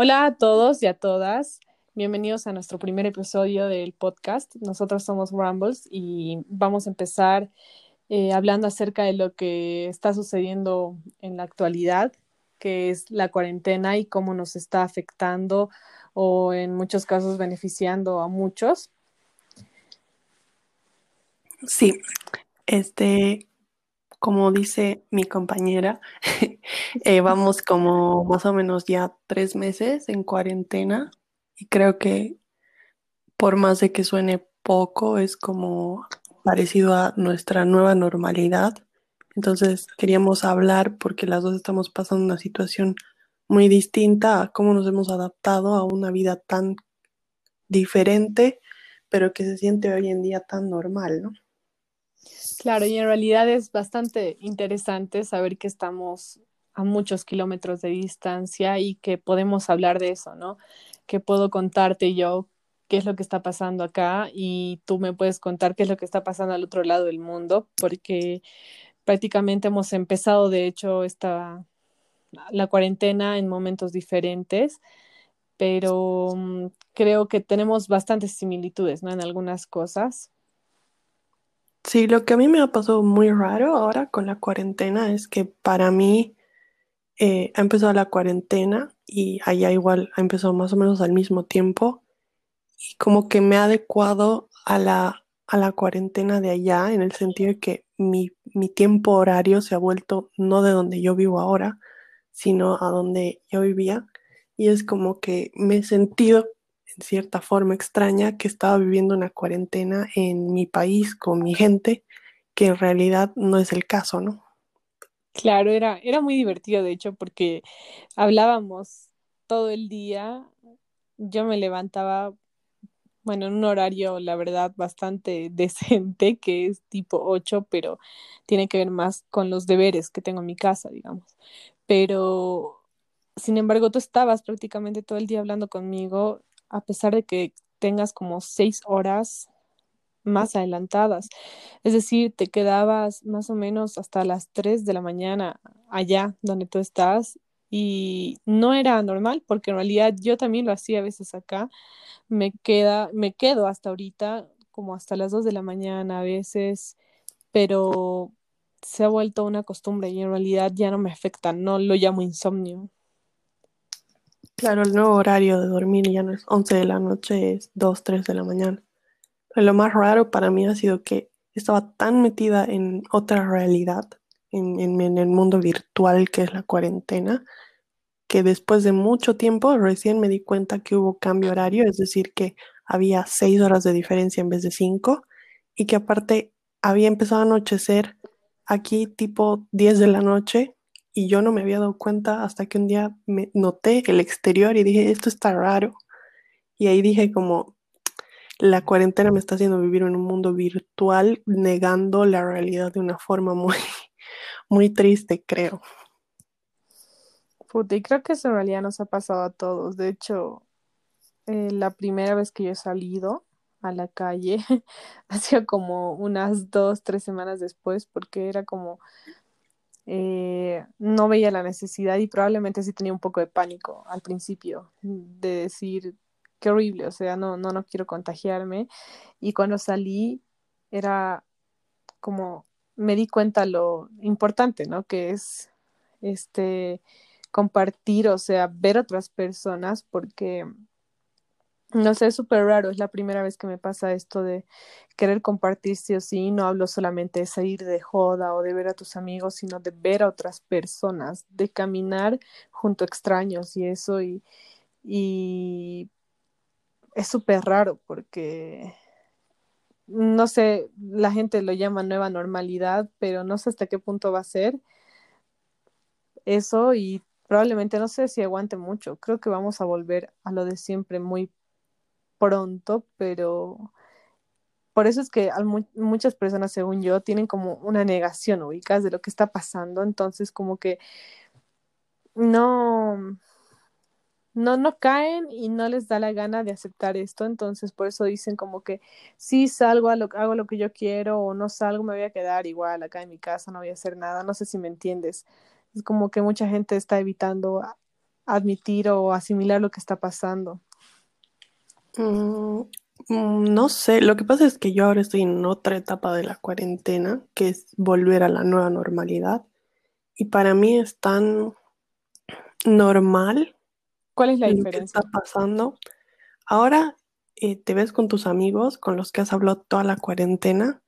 Hola a todos y a todas. Bienvenidos a nuestro primer episodio del podcast. Nosotros somos Rambles y vamos a empezar eh, hablando acerca de lo que está sucediendo en la actualidad, que es la cuarentena y cómo nos está afectando o en muchos casos beneficiando a muchos. Sí, este, como dice mi compañera, eh, vamos como más o menos ya tres meses en cuarentena y creo que por más de que suene poco, es como parecido a nuestra nueva normalidad. Entonces queríamos hablar porque las dos estamos pasando una situación muy distinta a cómo nos hemos adaptado a una vida tan diferente, pero que se siente hoy en día tan normal, ¿no? Claro, y en realidad es bastante interesante saber que estamos a muchos kilómetros de distancia y que podemos hablar de eso, ¿no? Que puedo contarte yo qué es lo que está pasando acá y tú me puedes contar qué es lo que está pasando al otro lado del mundo, porque prácticamente hemos empezado, de hecho, esta, la cuarentena en momentos diferentes, pero mm, creo que tenemos bastantes similitudes, ¿no? En algunas cosas. Sí, lo que a mí me ha pasado muy raro ahora con la cuarentena es que para mí eh, ha empezado la cuarentena y allá igual ha empezado más o menos al mismo tiempo y como que me ha adecuado a la, a la cuarentena de allá en el sentido de que mi, mi tiempo horario se ha vuelto no de donde yo vivo ahora, sino a donde yo vivía y es como que me he sentido cierta forma extraña que estaba viviendo una cuarentena en mi país con mi gente, que en realidad no es el caso, ¿no? Claro, era, era muy divertido, de hecho, porque hablábamos todo el día. Yo me levantaba, bueno, en un horario, la verdad, bastante decente, que es tipo 8, pero tiene que ver más con los deberes que tengo en mi casa, digamos. Pero, sin embargo, tú estabas prácticamente todo el día hablando conmigo a pesar de que tengas como seis horas más adelantadas. Es decir, te quedabas más o menos hasta las tres de la mañana allá donde tú estás y no era normal porque en realidad yo también lo hacía a veces acá. Me queda, me quedo hasta ahorita como hasta las dos de la mañana a veces, pero se ha vuelto una costumbre y en realidad ya no me afecta, no lo llamo insomnio. Claro, el nuevo horario de dormir ya no es 11 de la noche, es 2, 3 de la mañana. Pero lo más raro para mí ha sido que estaba tan metida en otra realidad, en, en, el mundo virtual que es la cuarentena, que después de mucho tiempo recién me di cuenta que hubo cambio horario, es decir, que había 6 horas de diferencia en vez de 5 y que aparte había empezado a anochecer aquí tipo 10 de la noche y yo no me había dado cuenta hasta que un día me noté el exterior y dije, esto está raro. Y ahí dije como, la cuarentena me está haciendo vivir en un mundo virtual, negando la realidad de una forma muy, muy triste, creo. Puta, y creo que eso en realidad nos ha pasado a todos. De hecho, eh, la primera vez que yo he salido a la calle ha sido como unas dos, tres semanas después, porque era como, eh, no veía la necesidad y probablemente sí tenía un poco de pánico al principio de decir qué horrible, o sea, no, no, no quiero contagiarme. Y cuando salí era como me di cuenta lo importante, ¿no? Que es este compartir, o sea, ver otras personas, porque no sé, es súper raro, es la primera vez que me pasa esto de querer compartir sí o sí, no hablo solamente de salir de joda o de ver a tus amigos, sino de ver a otras personas, de caminar junto a extraños y eso, y, y es súper raro porque, no sé, la gente lo llama nueva normalidad, pero no sé hasta qué punto va a ser eso y probablemente no sé si aguante mucho, creo que vamos a volver a lo de siempre muy pronto, pero por eso es que muchas personas, según yo, tienen como una negación, ubicas, de lo que está pasando, entonces como que no, no, no caen y no les da la gana de aceptar esto, entonces por eso dicen como que si salgo, a lo, hago lo que yo quiero o no salgo, me voy a quedar igual acá en mi casa, no voy a hacer nada, no sé si me entiendes. Es como que mucha gente está evitando admitir o asimilar lo que está pasando. Mm, mm, no sé, lo que pasa es que yo ahora estoy en otra etapa de la cuarentena, que es volver a la nueva normalidad. Y para mí es tan normal ¿Cuál es la lo que diferencia? está pasando. Ahora eh, te ves con tus amigos con los que has hablado toda la cuarentena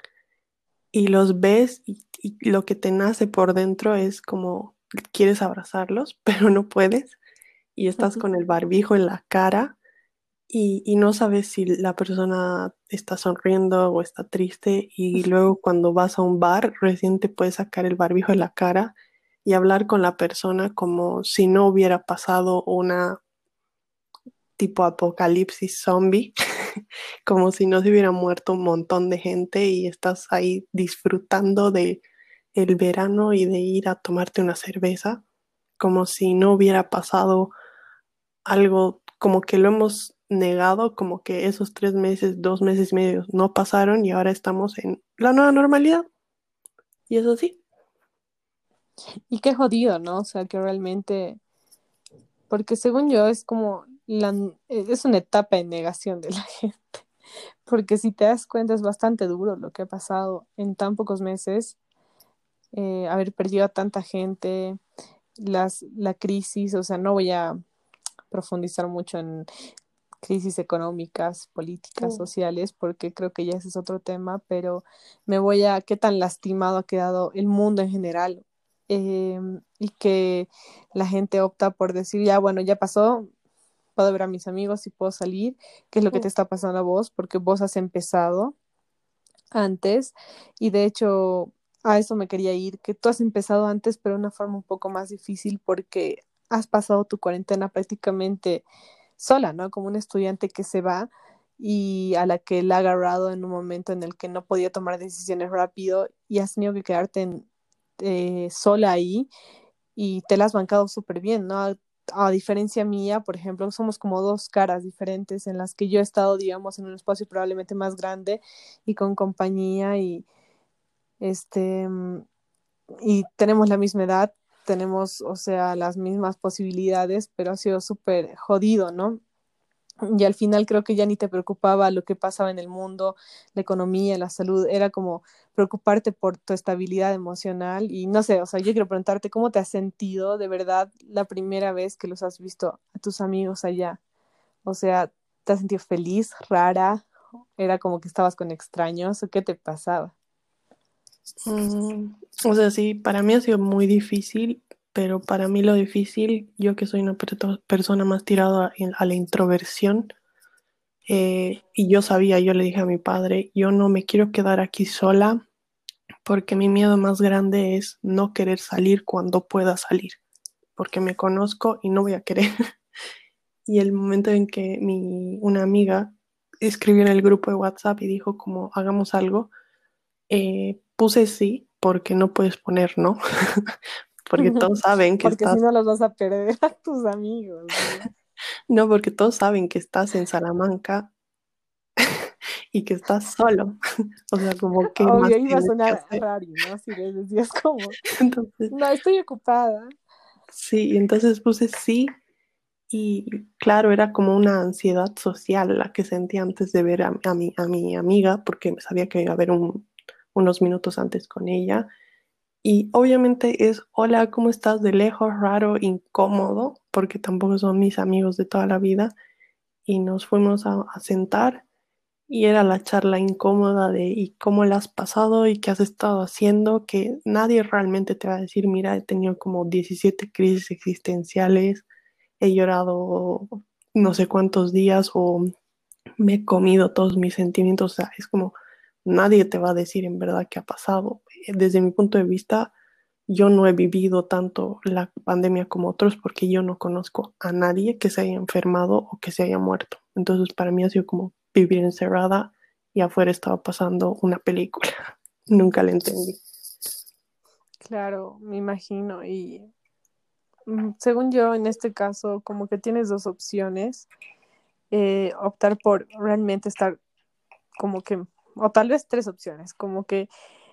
y los ves y, y lo que te nace por dentro es como quieres abrazarlos, pero no puedes y estás con el barbijo en la cara y, y no sabes si la persona está sonriendo o está triste y luego cuando vas a un bar recién te puedes sacar el barbijo de la cara y hablar con la persona como si no hubiera pasado una tipo apocalipsis zombie, como si no se hubiera muerto un montón de gente y estás ahí disfrutando de el verano y de ir a tomarte una cerveza, como si no hubiera pasado algo, como que lo hemos negado, como que esos tres meses, dos meses y medio no pasaron y ahora estamos en la nueva normalidad. Y eso sí. Y qué jodido, ¿no? O sea, que realmente, porque según yo es como, es una etapa de negación de la gente. Porque si te das cuenta es bastante duro lo que ha pasado en tan pocos meses, eh, haber perdido a tanta gente, las, la crisis, o sea, no voy a profundizar mucho en crisis económicas, políticas, sociales, porque creo que ya ese es otro tema, pero me voy a qué tan lastimado ha quedado el mundo en general eh, y que la gente opta por decir, ya, bueno, ya pasó, puedo ver a mis amigos y puedo salir, qué es lo que te está pasando a vos, porque vos has empezado antes y de hecho a eso me quería ir, que tú has empezado antes, pero de una forma un poco más difícil porque has pasado tu cuarentena prácticamente sola, ¿no? Como un estudiante que se va y a la que la ha agarrado en un momento en el que no podía tomar decisiones rápido y has tenido que quedarte eh, sola ahí y te la has bancado súper bien, ¿no? A, a, diferencia mía, por ejemplo, somos como dos caras diferentes en las que yo he estado, digamos, en un espacio probablemente más grande y con compañía y este y tenemos la misma edad, tenemos, o sea, las mismas posibilidades, pero ha sido súper jodido, ¿no? Y al final creo que ya ni te preocupaba lo que pasaba en el mundo, la economía, la salud, era como preocuparte por tu estabilidad emocional y no sé, o sea, yo quiero preguntarte cómo te has sentido de verdad la primera vez que los has visto a tus amigos allá. O sea, ¿te has sentido feliz, rara? ¿Era como que estabas con extraños o qué te pasaba? Mm, o sea, sí, para mí ha sido muy difícil, pero para mí lo difícil, yo que soy una per- persona más tirada a, a la introversión, eh, y yo sabía, yo le dije a mi padre, yo no me quiero quedar aquí sola porque mi miedo más grande es no querer salir cuando pueda salir, porque me conozco y no voy a querer. y el momento en que mi, una amiga escribió en el grupo de WhatsApp y dijo como hagamos algo, eh, puse sí porque no puedes poner no, porque todos saben que porque estás... si no los vas a perder a tus amigos. ¿no? No, porque todos saben que estás en Salamanca y que estás solo. o sea, como que Obvio, iba a sonar raro, ¿no? Si les decías como, Entonces, no, estoy ocupada. sí, entonces puse sí y claro, era como una ansiedad social la que sentí antes de ver a, a, mi, a mi amiga, porque sabía que iba a haber un, unos minutos antes con ella. Y obviamente es, hola, ¿cómo estás? De lejos, raro, incómodo, porque tampoco son mis amigos de toda la vida. Y nos fuimos a, sentar y era la charla incómoda de ¿y cómo la has pasado? ¿Y qué has estado haciendo? Que nadie realmente te va a decir, mira, he tenido como 17 crisis existenciales, he llorado no sé cuántos días o me he comido todos mis sentimientos. O sea, es como nadie te va a decir en verdad qué ha pasado. Desde mi punto de vista, yo no he vivido tanto la pandemia como otros porque yo no conozco a nadie que se haya enfermado o que se haya muerto. Entonces, para mí ha sido como vivir encerrada y afuera estaba pasando una película. Nunca la entendí. Claro, me imagino. Y mm, según yo, en este caso, como que tienes dos opciones. Eh, optar por realmente estar como que, o tal vez tres opciones, como que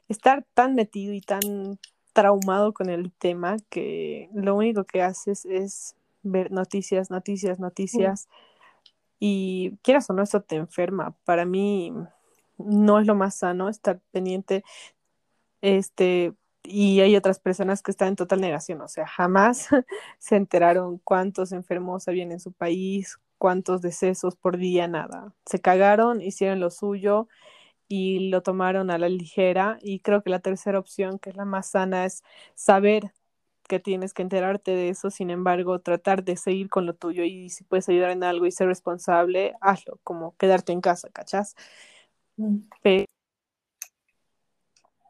estar tan metido y tan traumado con el tema que lo único que haces es ver noticias, noticias, noticias. Y quieras o no, eso te enferma. Para mí no es lo más sano estar pendiente. Este, y hay otras personas que están en total negación, o sea, jamás se enteraron cuántos enfermos habían en su país, cuántos decesos por día, nada. Se cagaron, hicieron lo suyo y lo tomaron a la ligera. Y creo que la tercera opción, que es la más sana, es saber que tienes que enterarte de eso, sin embargo, tratar de seguir con lo tuyo y si puedes ayudar en algo y ser responsable, hazlo, como quedarte en casa, ¿cachás? Mm.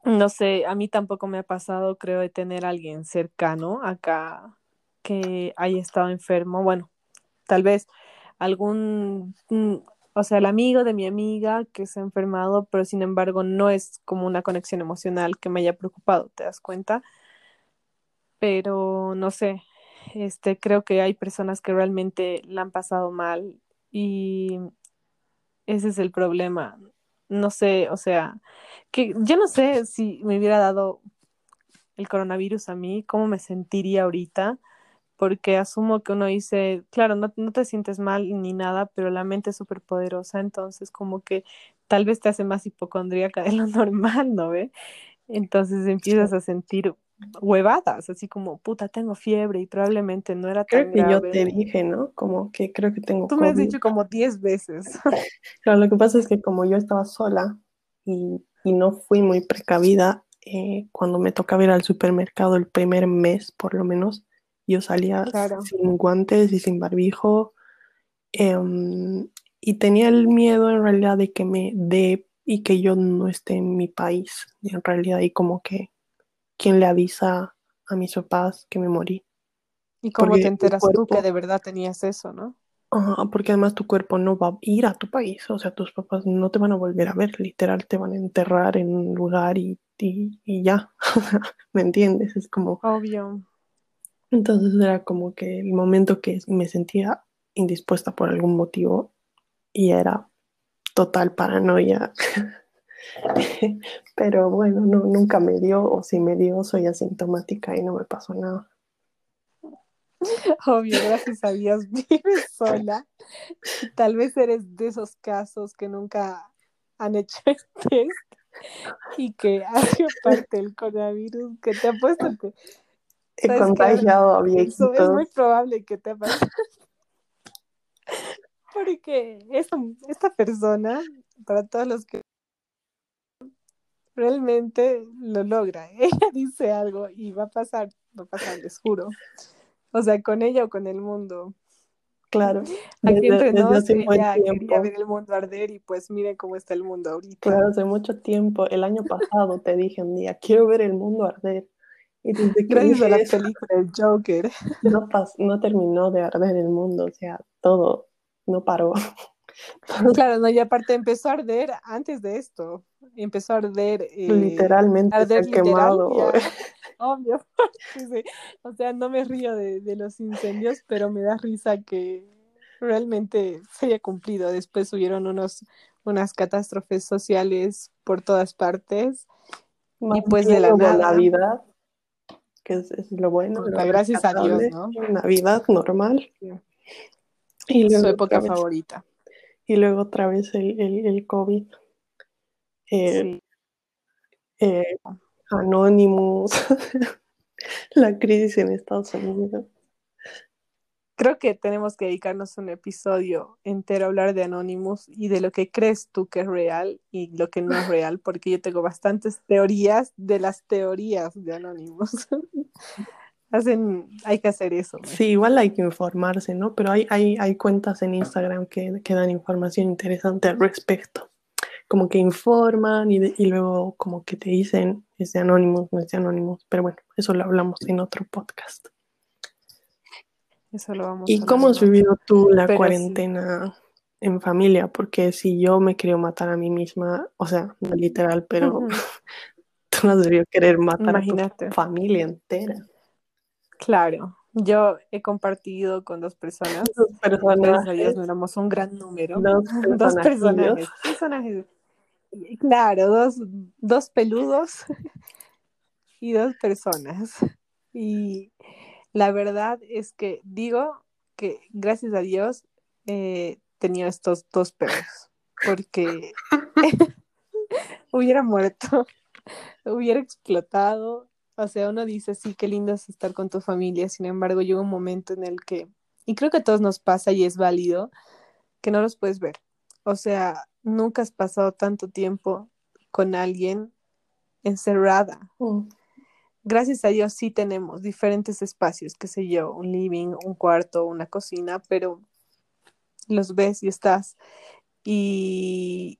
no sé, a mí tampoco me ha pasado, creo, de tener a alguien cercano acá que haya estado enfermo. Bueno, tal vez algún, mm, o sea, el amigo de mi amiga que se ha enfermado, pero sin embargo no es como una conexión emocional que me haya preocupado, ¿te das cuenta? Pero no sé, este, creo que hay personas que realmente la han pasado mal y ese es el problema. No sé, o sea, que yo no sé si me hubiera dado el coronavirus a mí, cómo me sentiría ahorita porque asumo que uno dice, claro, no, no te sientes mal ni nada, pero la mente es súper poderosa, entonces como que tal vez te hace más hipocondríaca de lo normal, ¿no ve? Entonces empiezas a sentir huevadas, así como, puta, tengo fiebre y probablemente no era tan que yo te dije, ¿no? Como que creo que tengo Tú me has dicho como 10 veces. Claro, lo que pasa es que como yo estaba sola y, y no fui muy precavida, eh, cuando me tocaba ir al supermercado el primer mes, por lo menos, yo salía sin guantes y sin barbijo. Em, y tenía el miedo en realidad de que me dé y que yo no esté en mi país. Y en realidad, y como que quien le avisa a mis papás que me morí. ¿Y cómo te enteras tú que de verdad tenías eso, no? porque además tu cuerpo no va a ir a tu país, o sea, tus papás no te van a volver a ver, literal, te van a enterrar en un lugar y, y, y ya, ¿me entiendes? Es como... Obvio. Entonces era como que el momento que me sentía indispuesta por algún motivo y era total paranoia. Pero bueno, no, nunca me dio, o si me dio, soy asintomática y no me pasó nada. Obvio, gracias a Dios vives sola. Tal vez eres de esos casos que nunca han hecho el test y que ha sido parte del coronavirus, que te apuesto que he contagiado a viejitos. es muy probable que te pase. Porque esta, esta persona, para todos los que realmente lo logra, ella dice algo y va a pasar, va a pasar, les juro. O sea, con ella o con el mundo. Claro. Aquí entre nos, ella quería ver el mundo arder y pues miren cómo está el mundo ahorita. Claro, hace mucho tiempo, el año pasado te dije un día, quiero ver el mundo arder. Y desde que Gracias a la película Joker. No, no terminó de arder el mundo, o sea, todo no paró. Claro, no, y aparte empezó a arder antes de esto. Empezó a arder. Eh, Literalmente arder quemado. obvio. O sea, no me río de, de, los incendios, pero me da risa que realmente se haya cumplido. Después hubieron unos, unas catástrofes sociales por todas partes. y pues de la nada. Navidad que es, lo bueno. gracias a Dios, ¿no? Navidad normal. Y Su época favorita. Y luego otra vez el, el, COVID. Eh, Anonymous. la crisis en Estados Unidos creo que tenemos que dedicarnos un episodio entero a hablar de Anonymous y de lo que crees tú que es real y lo que no es real, porque yo tengo bastantes teorías de las teorías de Anonymous. Hacen, hay que hacer eso. Sí, igual hay que informarse, ¿no? Pero hay, hay, hay cuentas en Instagram que, que, dan información interesante al respecto. Como que informan y, y luego como que te dicen es de Anonymous, no es de Anonymous. Pero bueno, eso lo hablamos en otro podcast. ¿Y cómo has vivido tú la cuarentena en familia? Porque si yo me quiero matar a mí misma, o sea, no literal, pero tú no debido querer matar a tu familia entera. Claro, yo he compartido con dos personas. Dos personas. no éramos un gran número. Dos, dos personajes. personajes. Claro, dos, dos peludos y dos personas. Y la verdad es que digo que gracias a Dios eh, tenía estos dos perros, porque hubiera muerto, hubiera explotado. O sea, uno dice, sí, qué lindo es estar con tu familia, sin embargo, llega un momento en el que, y creo que a todos nos pasa y es válido, que no los puedes ver. O sea, nunca has pasado tanto tiempo con alguien encerrada. Mm. Gracias a Dios sí tenemos diferentes espacios, qué sé yo, un living, un cuarto, una cocina, pero los ves y estás. Y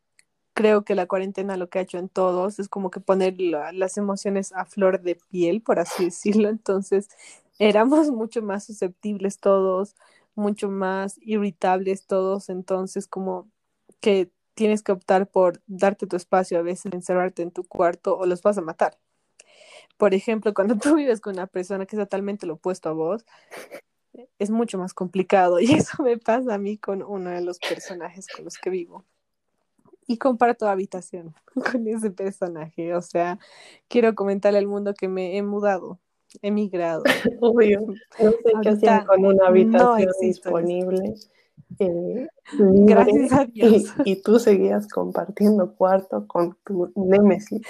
creo que la cuarentena lo que ha hecho en todos es como que poner la- las emociones a flor de piel, por así decirlo. Entonces, éramos mucho más susceptibles todos, mucho más irritables todos. Entonces, como que tienes que optar por darte tu espacio a veces, encerrarte en tu cuarto o los vas a matar. Por ejemplo, cuando tú vives con una persona que es totalmente lo opuesto a vos, es mucho más complicado y eso me pasa a mí con uno de los personajes con los que vivo. Y comparto habitación con ese personaje. O sea, quiero comentarle al mundo que me he mudado, he migrado. Obvio. No sé qué hacían con una no habitación eso. disponible. eh, Gracias a Dios. y, y tú seguías compartiendo cuarto con tu némesis.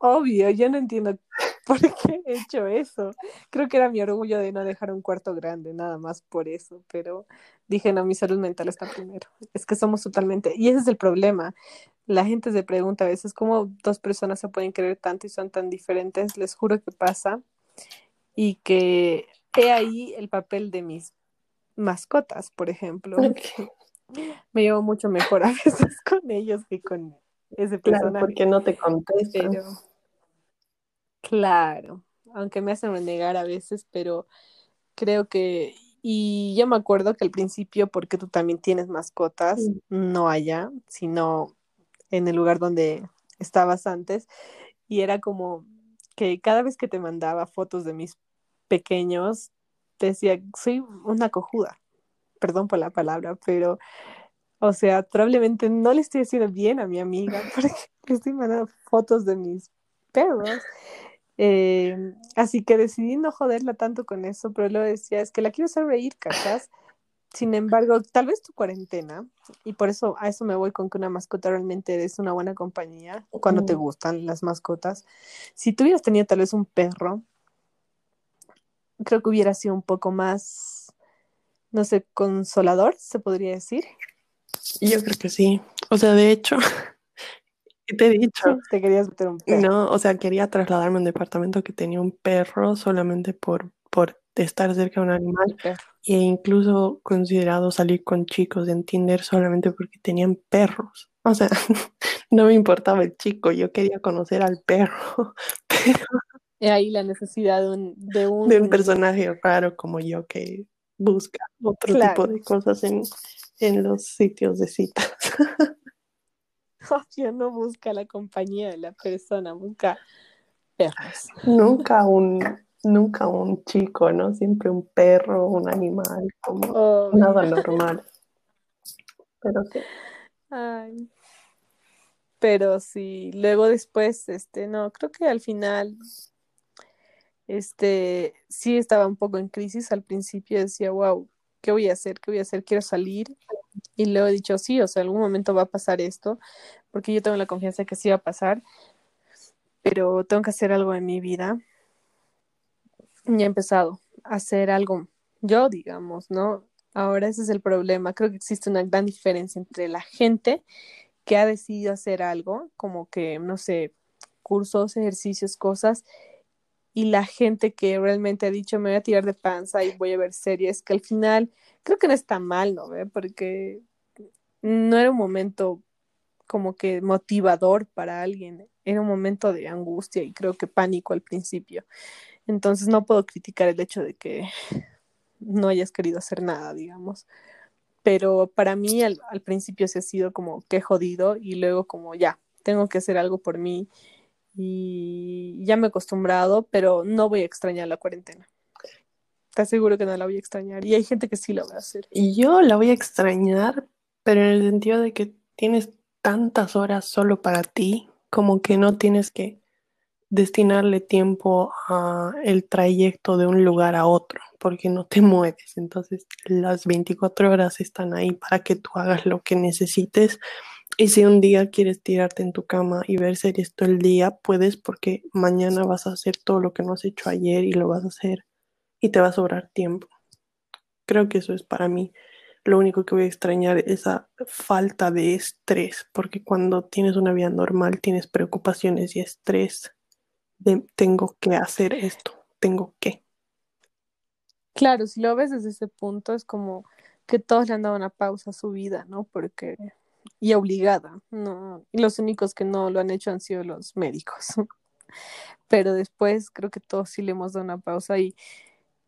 Obvio, yo no entiendo por qué he hecho eso. Creo que era mi orgullo de no dejar un cuarto grande, nada más por eso, pero dije, no, mi salud mental está primero. Es que somos totalmente, y ese es el problema. La gente se pregunta a veces cómo dos personas se pueden querer tanto y son tan diferentes. Les juro que pasa. Y que he ahí el papel de mis mascotas, por ejemplo. Me llevo mucho mejor a veces con ellos que con ese Claro, personaje. porque no te contestan. Pero, claro, aunque me hacen renegar a veces, pero creo que, y yo me acuerdo que al principio, porque tú también tienes mascotas, no allá, sino en el lugar donde estabas antes, y era como que cada vez que te mandaba fotos de mis pequeños, te decía, soy una cojuda, perdón por la palabra, pero, o sea, probablemente no le estoy haciendo bien a mi amiga porque le estoy mandando fotos de mis perros. Eh, así que decidí no joderla tanto con eso, pero luego decía, es que la quiero hacer reír, ¿cachas? Sin embargo, tal vez tu cuarentena, y por eso a eso me voy con que una mascota realmente es una buena compañía cuando te gustan las mascotas. Si tú hubieras tenido tal vez un perro, creo que hubiera sido un poco más, no sé, consolador, se podría decir. Yo creo que sí. O sea, de hecho, te he dicho, Te querías meter un perro. no, o sea, quería trasladarme a un departamento que tenía un perro solamente por, por estar cerca de un animal. perro. E incluso considerado salir con chicos en Tinder solamente porque tenían perros. O sea, no me importaba el chico, yo quería conocer al perro, pero Y ahí la necesidad de un, de un, de un personaje raro como yo que busca otro Claro. tipo de cosas en, en los sitios de citas. Obvio, no busca la compañía de la persona, busca perros. Nunca un, nunca un chico, ¿no? Siempre un perro, un animal, como Obvio. nada normal. Pero sí. Ay. Pero sí, luego después, este, no, creo que al final, este, sí estaba un poco en crisis. Al principio decía, wow, ¿qué voy a hacer? ¿Qué voy a hacer? Quiero salir. Y luego he dicho, sí, o sea, algún momento va a pasar esto, porque yo tengo la confianza de que sí va a pasar, pero tengo que hacer algo en mi vida. Y he empezado a hacer algo yo, digamos, ¿no? Ahora ese es el problema. Creo que existe una gran diferencia entre la gente que ha decidido hacer algo, como que, no sé, cursos, ejercicios, cosas, y la gente que realmente ha dicho, me voy a tirar de panza y voy a ver series, que al final creo que no está mal, ¿no? ¿Ve? Porque no era un momento como que motivador para alguien, era un momento de angustia y creo que pánico al principio. Entonces no puedo criticar el hecho de que no hayas querido hacer nada, digamos. Pero para mí al, al principio se ha sido como que jodido y luego como ya, tengo que hacer algo por mí y ya me he acostumbrado, pero no voy a extrañar la cuarentena. Te aseguro que no la voy a extrañar y hay gente que sí lo va a hacer. Y yo la voy a extrañar, pero en el sentido de que tienes tantas horas solo para ti, como que no tienes que destinarle tiempo a el trayecto de un lugar a otro, porque no te mueves. Entonces, las 24 horas están ahí para que tú hagas lo que necesites. Y si un día quieres tirarte en tu cama y ver series todo el día, puedes porque mañana vas a hacer todo lo que no has hecho ayer y lo vas a hacer y te va a sobrar tiempo. Creo que eso es para mí lo único que voy a extrañar es esa falta de estrés, porque cuando tienes una vida normal tienes preocupaciones y estrés de tengo que hacer esto, tengo que. Claro, si lo ves desde ese punto es como que todos le han dado una pausa a su vida, ¿no? Porque y obligada, no, los únicos que no lo han hecho han sido los médicos. Pero después creo que todos sí le hemos dado una pausa y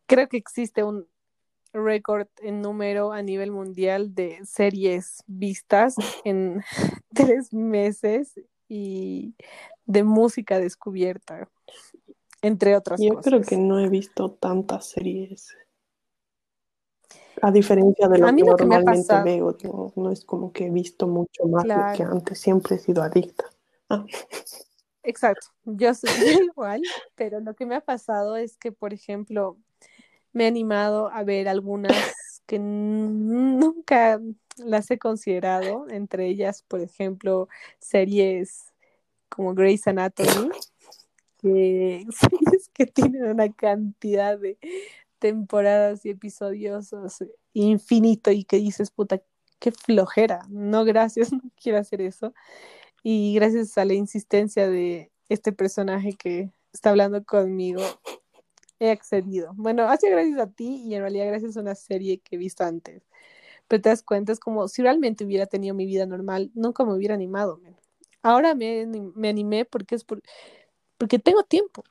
creo que existe un récord en número a nivel mundial de series vistas en tres meses y de música descubierta, entre otras Yo cosas. Yo creo que no he visto tantas series. A diferencia de lo que normalmente veo, no, es como que he visto mucho más que antes, siempre he sido adicta. Ah. Exacto, yo soy igual, pero lo que me ha pasado es que, por ejemplo, me he animado a ver algunas que nunca las he considerado, entre ellas, por ejemplo, series como Grey's Anatomy, que series que tienen una cantidad de temporadas y episodios infinito y que dices, puta, qué flojera, no gracias, no quiero hacer eso. Y gracias a la insistencia de este personaje que está hablando conmigo, he accedido. Bueno, ha sido gracias a ti y en realidad gracias a una serie que he visto antes. Pero te das cuenta, es como si realmente hubiera tenido mi vida normal, nunca me hubiera animado. Ahora me, me animé porque es por, porque tengo tiempo.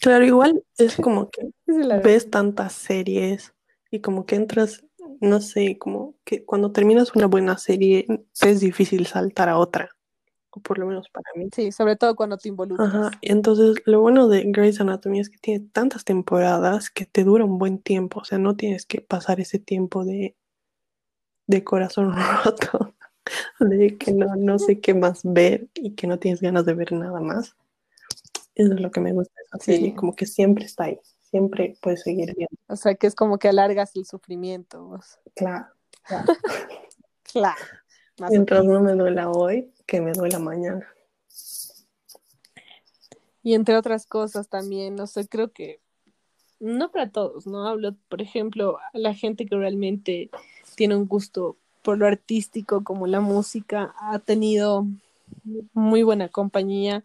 Claro, igual es como que ves tantas series y como que entras, no sé, como que cuando terminas una buena serie es difícil saltar a otra o por lo menos para mí. Sí, sobre todo cuando te involucras. Ajá, entonces lo bueno de Grey's Anatomy es que tiene tantas temporadas que te dura un buen tiempo, o sea, no tienes que pasar ese tiempo de, de corazón roto, de que no, no sé qué más ver y que no tienes ganas de ver nada más. Eso es lo que me gusta de esa serie, como que siempre está ahí, siempre puedes seguir viendo. O sea, que es como que alargas el sufrimiento. Vos. Claro, claro. claro. Mientras no me duela hoy, que me duela mañana. Y entre otras cosas también, no sé, creo que no para todos, ¿no? Hablo, por ejemplo, a la gente que realmente tiene un gusto por lo artístico como la música, ha tenido muy buena compañía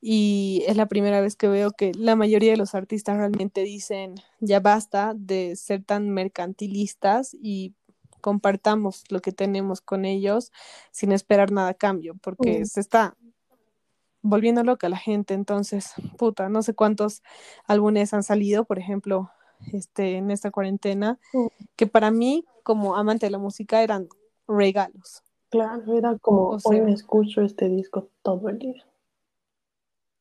y es la primera vez que veo que la mayoría de los artistas realmente dicen ya basta de ser tan mercantilistas y compartamos lo que tenemos con ellos sin esperar nada a cambio, porque se está volviendo loca la gente, entonces, puta, no sé cuántos álbumes han salido, por ejemplo, este, en esta cuarentena, que para mí, como amante de la música, eran regalos. Claro, era como, hoy me escucho este disco todo el día.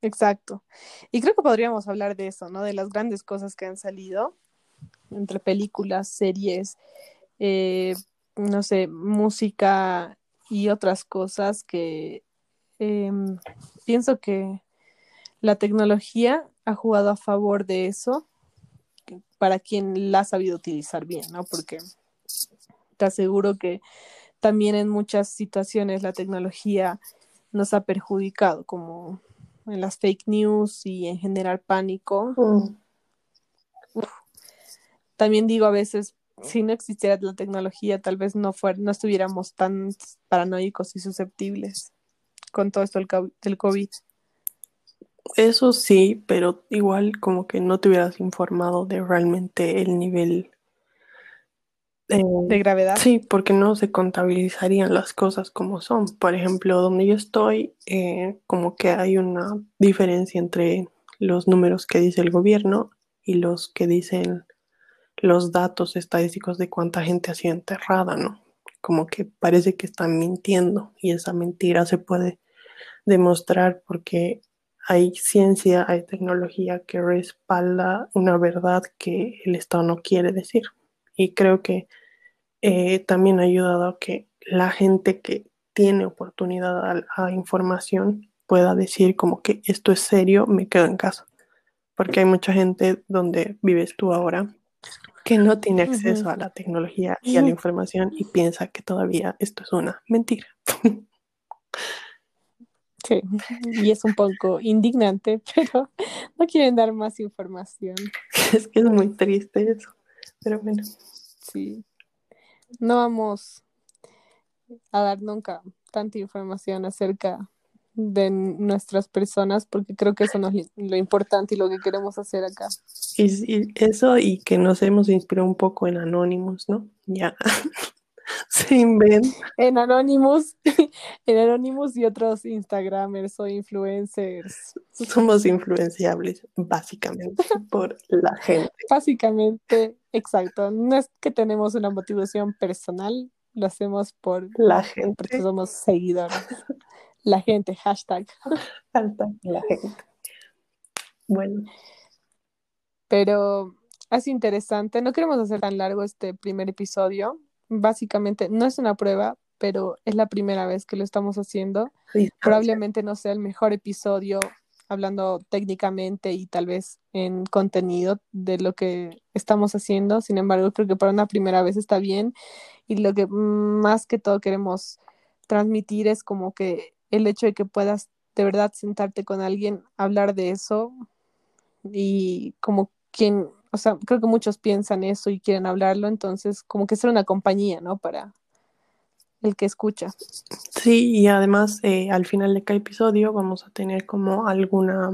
Exacto. Y creo que podríamos hablar de eso, ¿no? De las grandes cosas que han salido entre películas, series, eh, no sé, música y otras cosas que em, pienso que la tecnología ha jugado a favor de eso para quien la ha sabido utilizar bien, ¿no? Porque te aseguro que también en muchas situaciones la tecnología nos ha perjudicado, como en las fake news y en generar pánico. Mm. También digo a veces, si no existiera la tecnología, tal vez no, no estuviéramos tan paranoicos y susceptibles con todo esto del COVID. Eso sí, pero igual como que no te hubieras informado de realmente el nivel eh, de gravedad. Sí, porque no se contabilizarían las cosas como son. Por ejemplo, donde yo estoy, eh, como que hay una diferencia entre los números que dice el gobierno y los que dicen los datos estadísticos de cuánta gente ha sido enterrada, ¿no? Como que parece que están mintiendo y esa mentira se puede demostrar porque hay ciencia, hay tecnología que respalda una verdad que el Estado no quiere decir. Y creo que eh, también ha ayudado a que la gente que tiene oportunidad a, a información pueda decir como que esto es serio, me quedo en casa. Porque hay mucha gente donde vives tú ahora que no tiene acceso a la tecnología y a la información y piensa que todavía esto es una mentira. Sí, y es un poco indignante, pero no quieren dar más información. Es que es muy triste eso, pero bueno. Sí, no vamos a dar nunca tanta información acerca de nuestras personas porque creo que eso no es lo importante y lo que queremos hacer acá. Y, eso y que nos hemos inspirado un poco en Anonymous, ¿no? Ya. Sin ven. En Anonymous, en Anonymous y otros Instagramers o influencers. Somos influenciables, básicamente, por la gente. Básicamente, exacto. No es que tenemos una motivación personal, lo hacemos por la gente. Porque somos seguidores. La gente, hashtag. Hashtag la gente. Bueno. Pero es interesante. No queremos hacer tan largo este primer episodio. Básicamente, no es una prueba, pero es la primera vez que lo estamos haciendo. Probablemente no sea el mejor episodio hablando técnicamente y tal vez en contenido de lo que estamos haciendo. Sin embargo, creo que para una primera vez está bien. Y lo que más que todo queremos transmitir es como que el hecho de que puedas de verdad sentarte con alguien, hablar de eso y como quien, o sea, creo que muchos piensan eso y quieren hablarlo, entonces como que ser una compañía, ¿no? Para el que escucha. Sí, y además eh, al final de cada episodio vamos a tener como alguna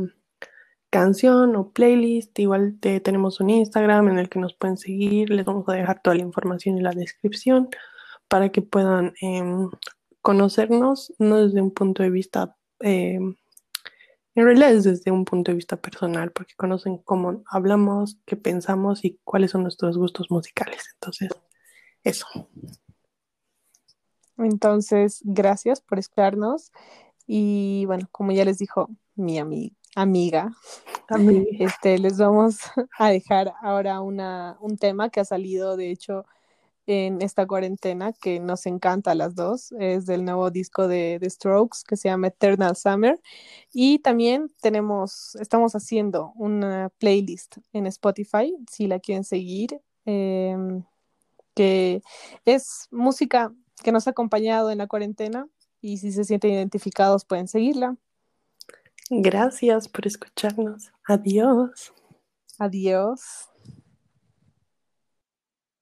canción o playlist. Igual tenemos un Instagram en el que nos pueden seguir. Les vamos a dejar toda la información en la descripción para que puedan em, conocernos, no desde un punto de vista, eh, en realidad es desde un punto de vista personal, porque conocen cómo hablamos, qué pensamos y cuáles son nuestros gustos musicales. Entonces, eso. Entonces, gracias por escucharnos. Y bueno, como ya les dijo mi amiga, este, les vamos a dejar ahora una, un tema que ha salido, de hecho, en esta cuarentena que nos encanta a las dos. Es del nuevo disco de The Strokes que se llama Eternal Summer. Y también tenemos, estamos haciendo una playlist en Spotify, si la quieren seguir, em, que es música que nos ha acompañado en la cuarentena y si se sienten identificados pueden seguirla. Gracias por escucharnos. Adiós. Adiós.